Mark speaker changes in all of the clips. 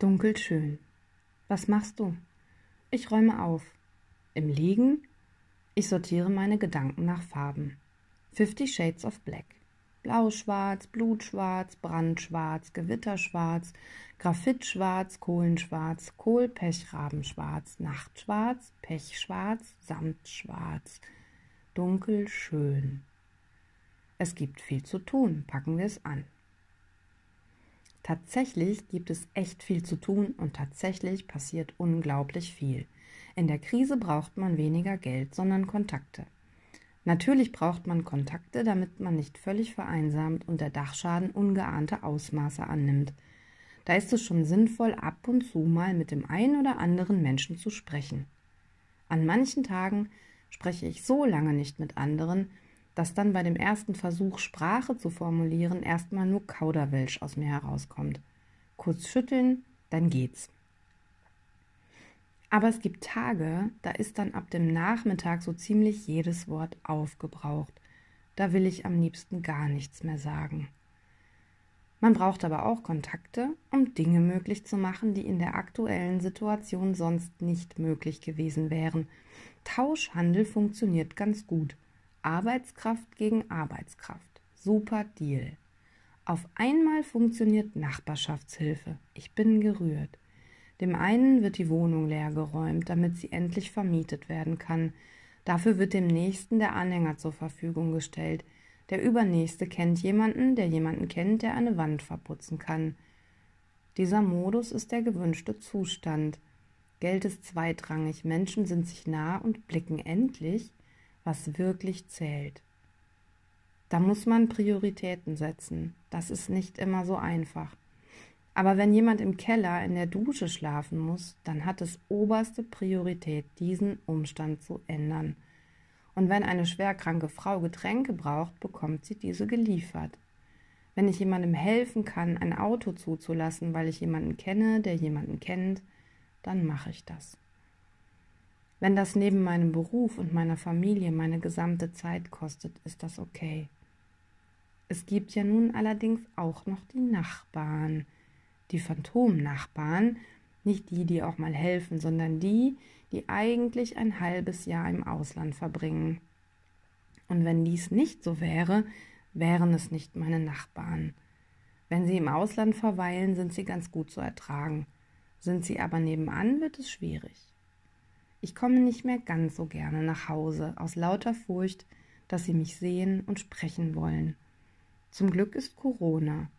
Speaker 1: Dunkel schön. Was machst du? Ich räume auf. Im Liegen? Ich sortiere meine Gedanken nach Farben. Fifty Shades of Black. Blau-schwarz, Blutschwarz, Brandschwarz, Gewitterschwarz, Graphitschwarz, Kohlenschwarz, Kohlpechrabenschwarz, Nachtschwarz, Pechschwarz, Samtschwarz. Dunkel schön. Es gibt viel zu tun, packen wir es an. Tatsächlich gibt es echt viel zu tun und tatsächlich passiert unglaublich viel. In der Krise braucht man weniger Geld, sondern Kontakte. Natürlich braucht man Kontakte, damit man nicht völlig vereinsamt und der Dachschaden ungeahnte Ausmaße annimmt. Da ist es schon sinnvoll, ab und zu mal mit dem einen oder anderen Menschen zu sprechen. An manchen Tagen spreche ich so lange nicht mit anderen, dass dann bei dem ersten Versuch, Sprache zu formulieren, erstmal nur Kauderwelsch aus mir herauskommt. Kurz schütteln, dann geht's. Aber es gibt Tage, da ist dann ab dem Nachmittag so ziemlich jedes Wort aufgebraucht. Da will ich am liebsten gar nichts mehr sagen. Man braucht aber auch Kontakte, um Dinge möglich zu machen, die in der aktuellen Situation sonst nicht möglich gewesen wären. Tauschhandel funktioniert ganz gut. Arbeitskraft gegen Arbeitskraft. Super Deal. Auf einmal funktioniert Nachbarschaftshilfe. Ich bin gerührt. Dem einen wird die Wohnung leergeräumt, damit sie endlich vermietet werden kann. Dafür wird dem nächsten der Anhänger zur Verfügung gestellt. Der übernächste kennt jemanden, der jemanden kennt, der eine Wand verputzen kann. Dieser Modus ist der gewünschte Zustand. Geld ist zweitrangig, Menschen sind sich nah und blicken endlich was wirklich zählt. Da muss man Prioritäten setzen. Das ist nicht immer so einfach. Aber wenn jemand im Keller in der Dusche schlafen muss, dann hat es oberste Priorität, diesen Umstand zu ändern. Und wenn eine schwerkranke Frau Getränke braucht, bekommt sie diese geliefert. Wenn ich jemandem helfen kann, ein Auto zuzulassen, weil ich jemanden kenne, der jemanden kennt, dann mache ich das. Wenn das neben meinem Beruf und meiner Familie meine gesamte Zeit kostet, ist das okay. Es gibt ja nun allerdings auch noch die Nachbarn, die Phantomnachbarn, nicht die, die auch mal helfen, sondern die, die eigentlich ein halbes Jahr im Ausland verbringen. Und wenn dies nicht so wäre, wären es nicht meine Nachbarn. Wenn sie im Ausland verweilen, sind sie ganz gut zu ertragen. Sind sie aber nebenan, wird es schwierig. Ich komme nicht mehr ganz so gerne nach Hause, aus lauter Furcht, dass sie mich sehen und sprechen wollen. Zum Glück ist Corona.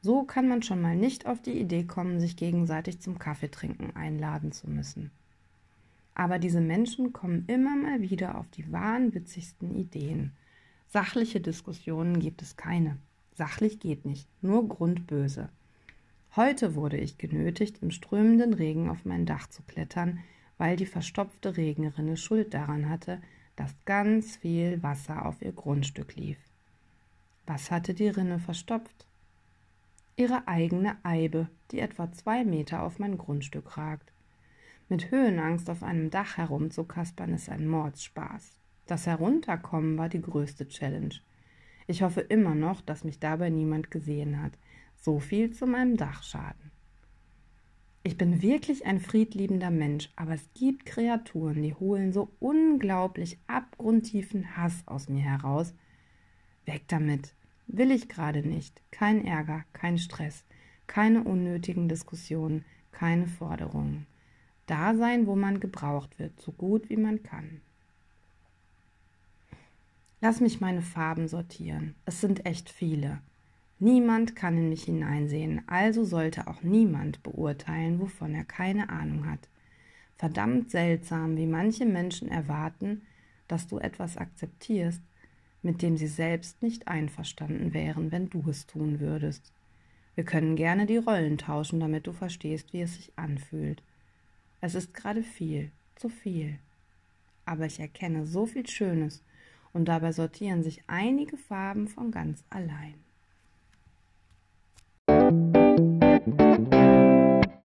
Speaker 1: So kann man schon mal nicht auf die Idee kommen, sich gegenseitig zum Kaffeetrinken einladen zu müssen. Aber diese Menschen kommen immer mal wieder auf die wahnwitzigsten Ideen. Sachliche Diskussionen gibt es keine. Sachlich geht nicht, nur grundböse. Heute wurde ich genötigt, im strömenden Regen auf mein Dach zu klettern, weil die verstopfte Regenrinne Schuld daran hatte, dass ganz viel Wasser auf ihr Grundstück lief. Was hatte die Rinne verstopft? Ihre eigene Eibe, die etwa zwei Meter auf mein Grundstück ragt. Mit Höhenangst auf einem Dach herumzukaspern ist ein Mordsspaß. Das Herunterkommen war die größte Challenge. Ich hoffe immer noch, dass mich dabei niemand gesehen hat. So viel zu meinem Dachschaden. Ich bin wirklich ein friedliebender Mensch, aber es gibt Kreaturen, die holen so unglaublich abgrundtiefen Hass aus mir heraus. Weg damit. Will ich gerade nicht. Kein Ärger, kein Stress, keine unnötigen Diskussionen, keine Forderungen. Da sein, wo man gebraucht wird, so gut wie man kann. Lass mich meine Farben sortieren. Es sind echt viele. Niemand kann in mich hineinsehen, also sollte auch niemand beurteilen, wovon er keine Ahnung hat. Verdammt seltsam, wie manche Menschen erwarten, dass du etwas akzeptierst, mit dem sie selbst nicht einverstanden wären, wenn du es tun würdest. Wir können gerne die Rollen tauschen, damit du verstehst, wie es sich anfühlt. Es ist gerade viel, zu viel. Aber ich erkenne so viel Schönes, und dabei sortieren sich einige Farben von ganz allein.